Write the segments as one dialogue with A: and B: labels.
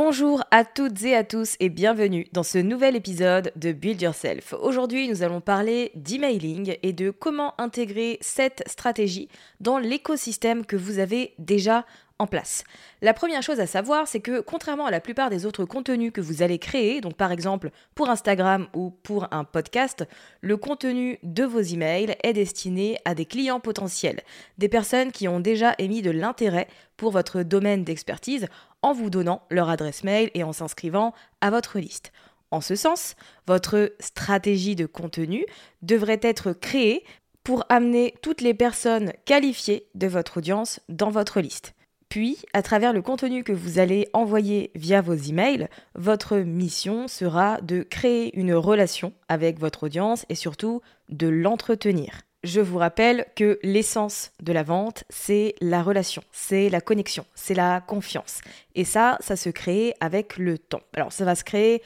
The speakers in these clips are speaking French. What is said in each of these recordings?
A: Bonjour à toutes et à tous et bienvenue dans ce nouvel épisode de Build Yourself. Aujourd'hui, nous allons parler d'emailing et de comment intégrer cette stratégie dans l'écosystème que vous avez déjà place. La première chose à savoir, c'est que contrairement à la plupart des autres contenus que vous allez créer, donc par exemple pour Instagram ou pour un podcast, le contenu de vos emails est destiné à des clients potentiels, des personnes qui ont déjà émis de l'intérêt pour votre domaine d'expertise en vous donnant leur adresse mail et en s'inscrivant à votre liste. En ce sens, votre stratégie de contenu devrait être créée pour amener toutes les personnes qualifiées de votre audience dans votre liste. Puis, à travers le contenu que vous allez envoyer via vos emails, votre mission sera de créer une relation avec votre audience et surtout de l'entretenir. Je vous rappelle que l'essence de la vente, c'est la relation, c'est la connexion, c'est la confiance. Et ça, ça se crée avec le temps. Alors, ça va se créer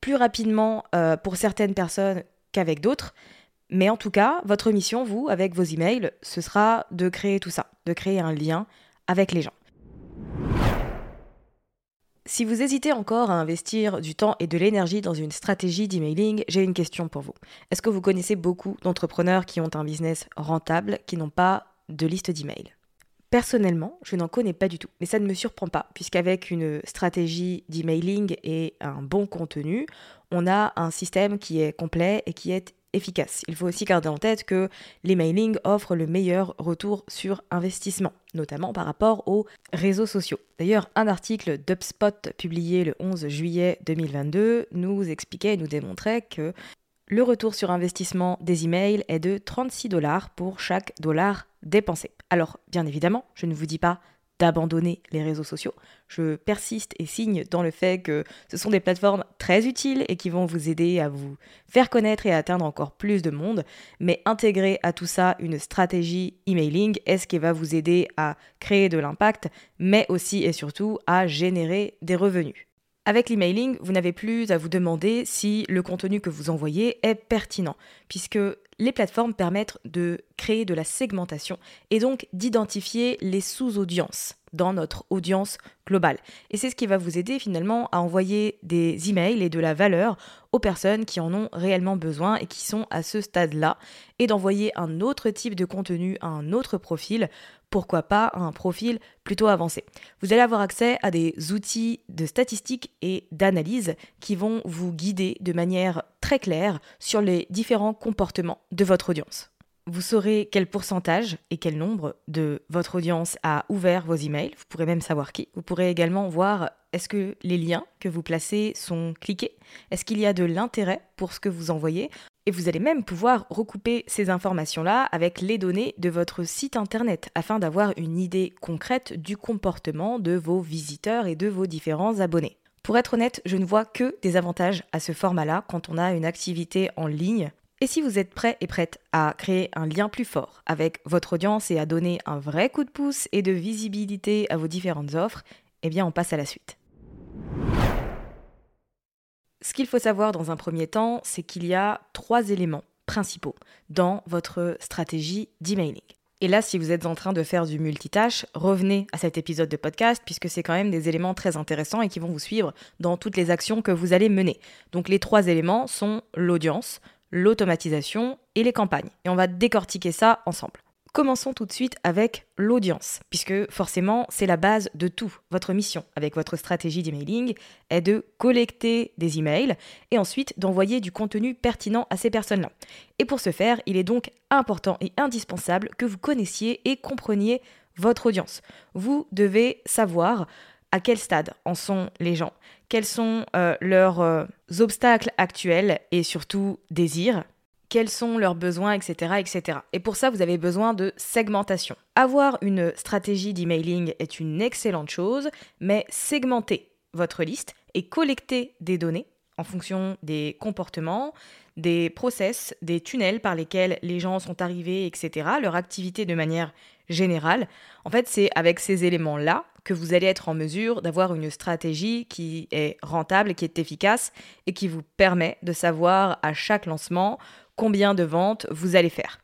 A: plus rapidement euh, pour certaines personnes qu'avec d'autres. Mais en tout cas, votre mission, vous, avec vos emails, ce sera de créer tout ça, de créer un lien avec les gens. Si vous hésitez encore à investir du temps et de l'énergie dans une stratégie d'emailing, j'ai une question pour vous. Est-ce que vous connaissez beaucoup d'entrepreneurs qui ont un business rentable, qui n'ont pas de liste d'emails? Personnellement, je n'en connais pas du tout, mais ça ne me surprend pas, puisqu'avec une stratégie d'emailing et un bon contenu, on a un système qui est complet et qui est efficace. Il faut aussi garder en tête que l'emailing offre le meilleur retour sur investissement, notamment par rapport aux réseaux sociaux. D'ailleurs, un article d'UpSpot publié le 11 juillet 2022 nous expliquait et nous démontrait que le retour sur investissement des emails est de 36 dollars pour chaque dollar dépensé. Alors, bien évidemment, je ne vous dis pas d'abandonner les réseaux sociaux. Je persiste et signe dans le fait que ce sont des plateformes très utiles et qui vont vous aider à vous faire connaître et à atteindre encore plus de monde, mais intégrer à tout ça une stratégie emailing est ce qui va vous aider à créer de l'impact, mais aussi et surtout à générer des revenus. Avec l'emailing, vous n'avez plus à vous demander si le contenu que vous envoyez est pertinent, puisque les plateformes permettent de créer de la segmentation et donc d'identifier les sous-audiences dans notre audience globale. Et c'est ce qui va vous aider finalement à envoyer des emails et de la valeur aux personnes qui en ont réellement besoin et qui sont à ce stade-là, et d'envoyer un autre type de contenu à un autre profil pourquoi pas un profil plutôt avancé. Vous allez avoir accès à des outils de statistiques et d'analyse qui vont vous guider de manière très claire sur les différents comportements de votre audience. Vous saurez quel pourcentage et quel nombre de votre audience a ouvert vos emails. Vous pourrez même savoir qui. Vous pourrez également voir est-ce que les liens que vous placez sont cliqués? Est-ce qu'il y a de l'intérêt pour ce que vous envoyez? Et vous allez même pouvoir recouper ces informations-là avec les données de votre site internet afin d'avoir une idée concrète du comportement de vos visiteurs et de vos différents abonnés. Pour être honnête, je ne vois que des avantages à ce format-là quand on a une activité en ligne et si vous êtes prêt et prête à créer un lien plus fort avec votre audience et à donner un vrai coup de pouce et de visibilité à vos différentes offres, eh bien on passe à la suite. Ce qu'il faut savoir dans un premier temps, c'est qu'il y a trois éléments principaux dans votre stratégie d'emailing. Et là, si vous êtes en train de faire du multitâche, revenez à cet épisode de podcast puisque c'est quand même des éléments très intéressants et qui vont vous suivre dans toutes les actions que vous allez mener. Donc les trois éléments sont l'audience, l'automatisation et les campagnes. Et on va décortiquer ça ensemble. Commençons tout de suite avec l'audience, puisque forcément c'est la base de tout. Votre mission avec votre stratégie d'emailing est de collecter des emails et ensuite d'envoyer du contenu pertinent à ces personnes-là. Et pour ce faire, il est donc important et indispensable que vous connaissiez et compreniez votre audience. Vous devez savoir à quel stade en sont les gens, quels sont euh, leurs euh, obstacles actuels et surtout désirs, quels sont leurs besoins, etc., etc. Et pour ça, vous avez besoin de segmentation. Avoir une stratégie d'emailing est une excellente chose, mais segmenter votre liste et collecter des données en fonction des comportements, des process, des tunnels par lesquels les gens sont arrivés, etc., leur activité de manière générale. En fait, c'est avec ces éléments-là que vous allez être en mesure d'avoir une stratégie qui est rentable, qui est efficace et qui vous permet de savoir à chaque lancement combien de ventes vous allez faire.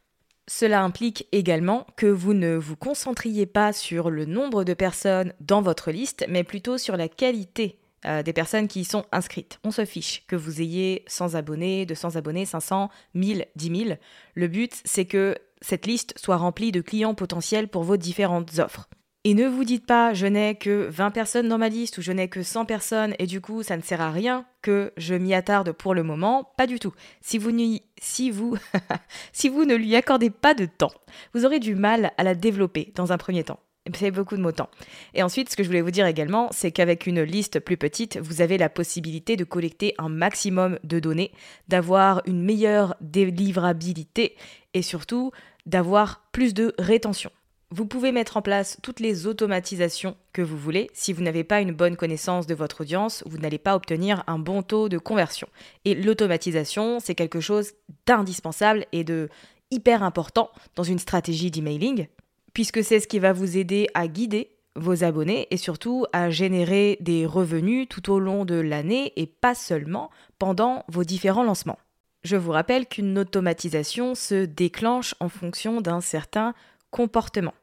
A: Cela implique également que vous ne vous concentriez pas sur le nombre de personnes dans votre liste, mais plutôt sur la qualité euh, des personnes qui y sont inscrites. On se fiche que vous ayez 100 abonnés, 200 abonnés, 500, 1000, 10 000. Le but, c'est que cette liste soit remplie de clients potentiels pour vos différentes offres. Et ne vous dites pas je n'ai que 20 personnes dans ma liste ou je n'ai que 100 personnes et du coup ça ne sert à rien que je m'y attarde pour le moment. Pas du tout. Si vous, si, vous si vous ne lui accordez pas de temps, vous aurez du mal à la développer dans un premier temps. C'est beaucoup de mots temps. Et ensuite, ce que je voulais vous dire également, c'est qu'avec une liste plus petite, vous avez la possibilité de collecter un maximum de données, d'avoir une meilleure délivrabilité et surtout d'avoir plus de rétention. Vous pouvez mettre en place toutes les automatisations que vous voulez. Si vous n'avez pas une bonne connaissance de votre audience, vous n'allez pas obtenir un bon taux de conversion. Et l'automatisation, c'est quelque chose d'indispensable et de hyper important dans une stratégie d'emailing, puisque c'est ce qui va vous aider à guider vos abonnés et surtout à générer des revenus tout au long de l'année et pas seulement pendant vos différents lancements. Je vous rappelle qu'une automatisation se déclenche en fonction d'un certain comportement.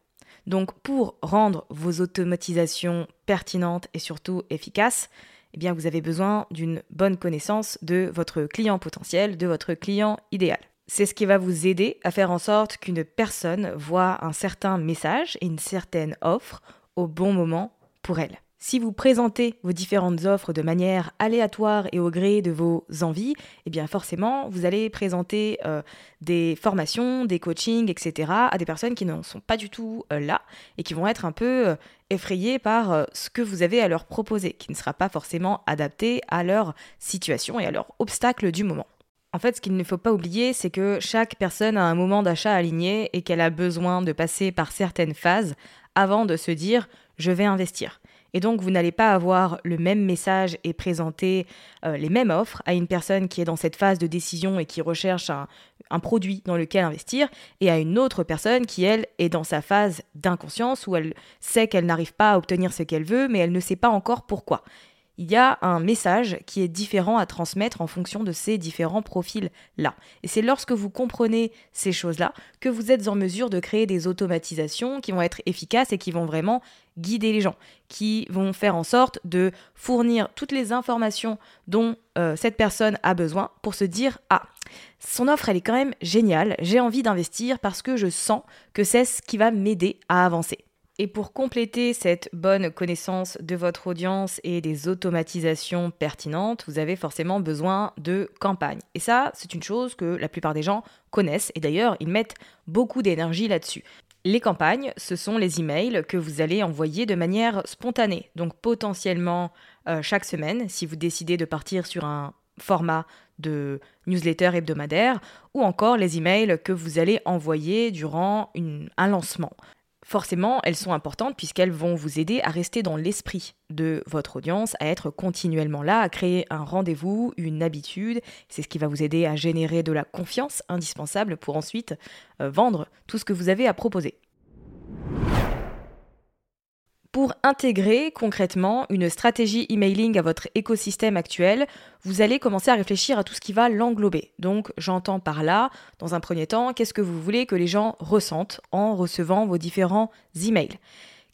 A: Donc pour rendre vos automatisations pertinentes et surtout efficaces, eh vous avez besoin d'une bonne connaissance de votre client potentiel, de votre client idéal. C'est ce qui va vous aider à faire en sorte qu'une personne voit un certain message et une certaine offre au bon moment pour elle. Si vous présentez vos différentes offres de manière aléatoire et au gré de vos envies, eh bien forcément, vous allez présenter euh, des formations, des coachings, etc. à des personnes qui ne sont pas du tout euh, là et qui vont être un peu euh, effrayées par ce que vous avez à leur proposer, qui ne sera pas forcément adapté à leur situation et à leur obstacle du moment. En fait, ce qu'il ne faut pas oublier, c'est que chaque personne a un moment d'achat aligné et qu'elle a besoin de passer par certaines phases avant de se dire je vais investir. Et donc, vous n'allez pas avoir le même message et présenter euh, les mêmes offres à une personne qui est dans cette phase de décision et qui recherche un, un, produit dans lequel investir, et à une autre personne qui, elle, est dans sa phase d'inconscience où elle sait qu'elle n'arrive pas à obtenir ce qu'elle veut, mais elle ne sait pas encore pourquoi. Il y a un message qui est différent à transmettre en fonction de ces différents profils-là. Et c'est lorsque vous comprenez ces choses-là que vous êtes en mesure de créer des automatisations qui vont être efficaces et qui vont vraiment guider les gens, qui vont faire en sorte de fournir toutes les informations dont euh, cette personne a besoin pour se dire Ah, son offre, elle est quand même géniale, j'ai envie d'investir parce que je sens que c'est ce qui va m'aider à avancer. Et pour compléter cette bonne connaissance de votre audience et des automatisations pertinentes, vous avez forcément besoin de campagnes. Et ça, c'est une chose que la plupart des gens connaissent et d'ailleurs, ils mettent beaucoup d'énergie là-dessus. Les campagnes, ce sont les emails que vous allez envoyer de manière spontanée. Donc potentiellement euh, chaque semaine, si vous décidez de partir sur un format de newsletter hebdomadaire, ou encore les emails que vous allez envoyer durant un lancement forcément, elles sont importantes puisqu'elles vont vous aider à rester dans l'esprit de votre audience, à être continuellement là, à créer un rendez-vous, une habitude. C'est ce qui va vous aider à générer de la confiance indispensable pour ensuite euh, vendre tout ce que vous avez à proposer. Pour intégrer concrètement une stratégie emailing à votre écosystème actuel, vous allez commencer à réfléchir à tout ce qui va l'englober. Donc j'entends par là, dans un premier temps, qu'est-ce que vous voulez que les gens ressentent en recevant vos différents emails?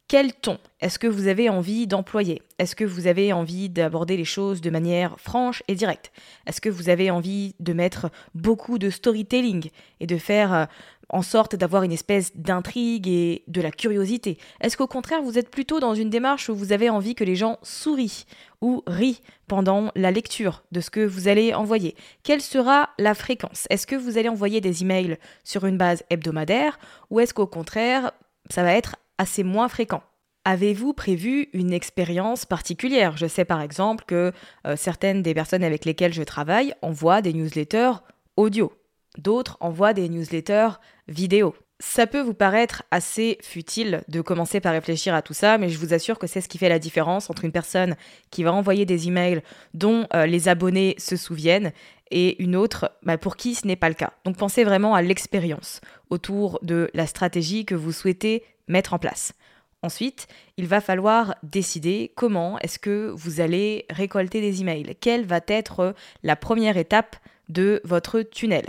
A: Quel ton est-ce que vous avez envie d'employer? Est-ce que vous avez envie d'aborder les choses de manière franche et directe? Est-ce que vous avez envie de mettre beaucoup de storytelling et de faire euh, en sorte d'avoir une espèce d'intrigue et de la curiosité. Est-ce qu'au contraire, vous êtes plutôt dans une démarche où vous avez envie que les gens sourient ou rient pendant la lecture de ce que vous allez envoyer? Quelle sera la fréquence? Est-ce que vous allez envoyer des emails sur une base hebdomadaire ou est-ce qu'au contraire, ça va être assez moins fréquent? Avez-vous prévu une expérience particulière? Je sais par exemple que euh, certaines des personnes avec lesquelles je travaille envoient des newsletters audio, d'autres envoient des newsletters vidéo. Ça peut vous paraître assez futile de commencer par réfléchir à tout ça, mais je vous assure que c'est ce qui fait la différence entre une personne qui va envoyer des emails dont euh, les abonnés se souviennent et une autre bah, pour qui ce n'est pas le cas. Donc pensez vraiment à l'expérience autour de la stratégie que vous souhaitez mettre en place. Ensuite, il va falloir décider comment est-ce que vous allez récolter des emails. Quelle va être la première étape de votre tunnel?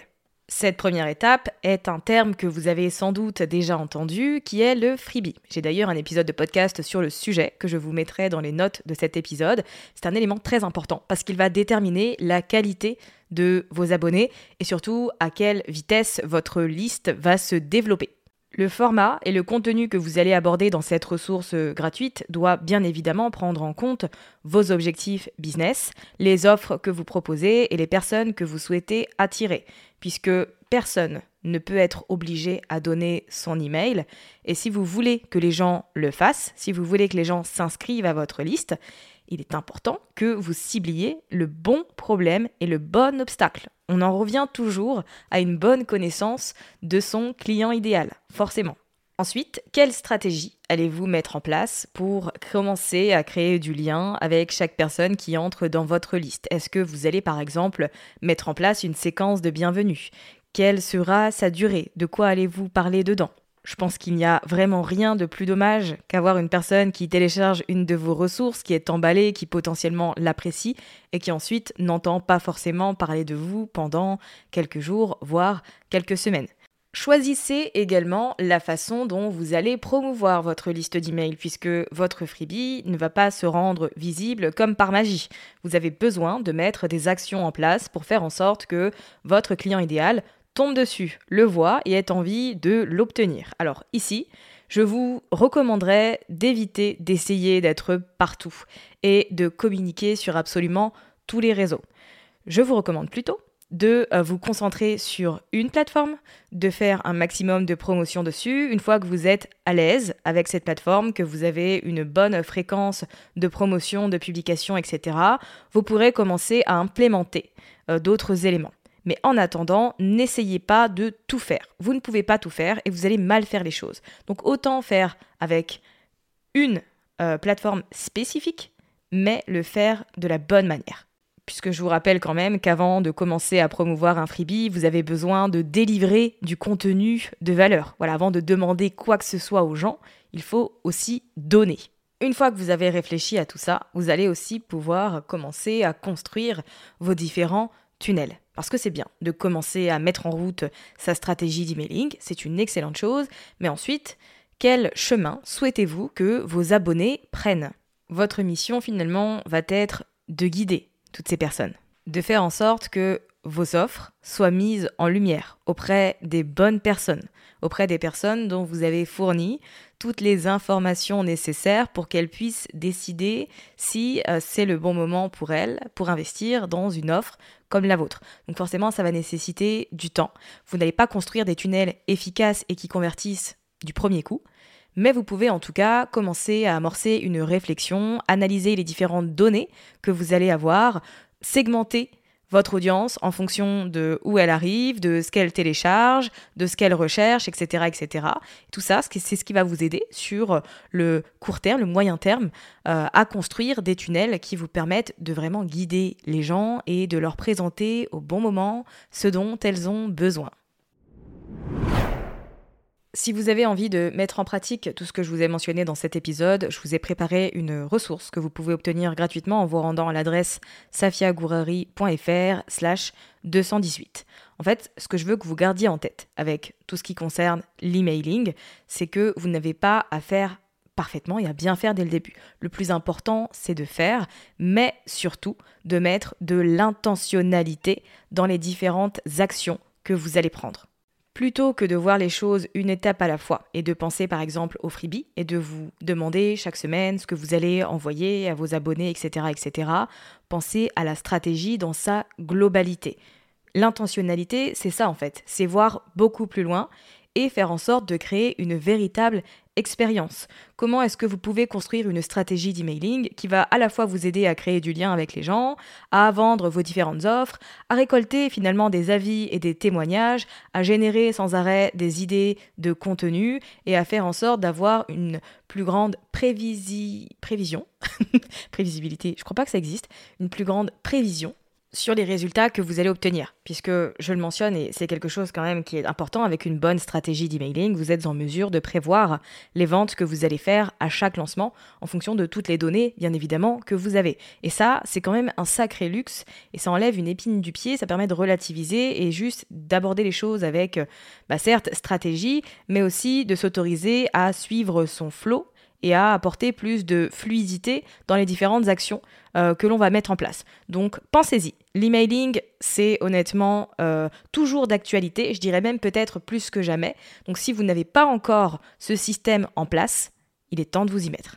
A: Cette première étape est un terme que vous avez sans doute déjà entendu, qui est le freebie. J'ai d'ailleurs un épisode de podcast sur le sujet que je vous mettrai dans les notes de cet épisode. C'est un élément très important parce qu'il va déterminer la qualité de vos abonnés et surtout à quelle vitesse votre liste va se développer. Le format et le contenu que vous allez aborder dans cette ressource gratuite doit bien évidemment prendre en compte vos objectifs business, les offres que vous proposez et les personnes que vous souhaitez attirer, puisque personne ne peut être obligé à donner son email. Et si vous voulez que les gens le fassent, si vous voulez que les gens s'inscrivent à votre liste, il est important que vous cibliez le bon problème et le bon obstacle. On en revient toujours à une bonne connaissance de son client idéal, forcément. Ensuite, quelle stratégie allez-vous mettre en place pour commencer à créer du lien avec chaque personne qui entre dans votre liste? Est-ce que vous allez par exemple mettre en place une séquence de bienvenue? Quelle sera sa durée? De quoi allez-vous parler dedans? Je pense qu'il n'y a vraiment rien de plus dommage qu'avoir une personne qui télécharge une de vos ressources, qui est emballée, qui potentiellement l'apprécie, et qui ensuite n'entend pas forcément parler de vous pendant quelques jours, voire quelques semaines. Choisissez également la façon dont vous allez promouvoir votre liste d'emails puisque votre freebie ne va pas se rendre visible comme par magie. Vous avez besoin de mettre des actions en place pour faire en sorte que votre client idéal tombe dessus, le voit et ait envie de l'obtenir. Alors ici, je vous recommanderais d'éviter d'essayer d'être partout et de communiquer sur absolument tous les réseaux. Je vous recommande plutôt de euh, vous concentrer sur une plateforme, de faire un maximum de promotion dessus. Une fois que vous êtes à l'aise avec cette plateforme, que vous avez une bonne fréquence de promotion, de publication, etc., vous pourrez commencer à implémenter euh, d'autres éléments. Mais en attendant, n'essayez pas de tout faire. Vous ne pouvez pas tout faire et vous allez mal faire les choses. Donc autant faire avec une euh, plateforme spécifique, mais le faire de la bonne manière. Puisque je vous rappelle quand même qu'avant de commencer à promouvoir un freebie, vous avez besoin de délivrer du contenu de valeur. Avant de demander quoi que ce soit aux gens, il faut aussi donner. Une fois que vous avez réfléchi à tout ça, vous allez aussi pouvoir commencer à construire vos différents tunnels. Parce que c'est bien de commencer à mettre en route sa stratégie d'emailing, c'est une excellente chose, mais ensuite, quel chemin souhaitez-vous que vos abonnés prennent? Votre mission finalement va être de guider toutes ces personnes, de faire en sorte que vos offres soient mises en lumière auprès des bonnes personnes, auprès des personnes dont vous avez fourni toutes les informations nécessaires pour qu'elles puissent décider si euh, c'est le bon moment pour elles pour investir dans une offre comme la vôtre. Donc forcément, ça va nécessiter du temps. Vous n'allez pas construire des tunnels efficaces et qui convertissent du premier coup, mais vous pouvez en tout cas commencer à amorcer une réflexion, analyser les différentes données que vous allez avoir, segmenter votre audience en fonction de où elle arrive, de ce qu'elle télécharge, de ce qu'elle recherche, etc. etc. Tout ça, c'est ce qui va vous aider sur le court terme, le moyen terme, euh, à construire des tunnels qui vous permettent de vraiment guider les gens et de leur présenter au bon moment ce dont elles ont besoin. Si vous avez envie de mettre en pratique tout ce que je vous ai mentionné dans cet épisode, je vous ai préparé une ressource que vous pouvez obtenir gratuitement en vous rendant à l'adresse safiagourari.fr slash 218. En fait, ce que je veux que vous gardiez en tête avec tout ce qui concerne l'emailing, c'est que vous n'avez pas à faire parfaitement et à bien faire dès le début. Le plus important, c'est de faire, mais surtout de mettre de l'intentionnalité dans les différentes actions que vous allez prendre. Plutôt que de voir les choses une étape à la fois et de penser par exemple au freebie et de vous demander chaque semaine ce que vous allez envoyer à vos abonnés, etc., etc., pensez à la stratégie dans sa globalité. L'intentionnalité, c'est ça en fait, c'est voir beaucoup plus loin et faire en sorte de créer une véritable expérience. Comment est-ce que vous pouvez construire une stratégie d'emailing qui va à la fois vous aider à créer du lien avec les gens, à vendre vos différentes offres, à récolter finalement des avis et des témoignages, à générer sans arrêt des idées de contenu et à faire en sorte d'avoir une plus grande prévisi... prévision, prévisibilité, je crois pas que ça existe, une plus grande prévision sur les résultats que vous allez obtenir. Puisque je le mentionne, et c'est quelque chose quand même qui est important, avec une bonne stratégie d'emailing, vous êtes en mesure de prévoir les ventes que vous allez faire à chaque lancement en fonction de toutes les données, bien évidemment, que vous avez. Et ça, c'est quand même un sacré luxe, et ça enlève une épine du pied, ça permet de relativiser et juste d'aborder les choses avec, bah, certes, stratégie, mais aussi de s'autoriser à suivre son flow et à apporter plus de fluidité dans les différentes actions euh, que l'on va mettre en place. Donc pensez-y. L'emailing, c'est honnêtement euh, toujours d'actualité, je dirais même peut-être plus que jamais. Donc si vous n'avez pas encore ce système en place, il est temps de vous y mettre.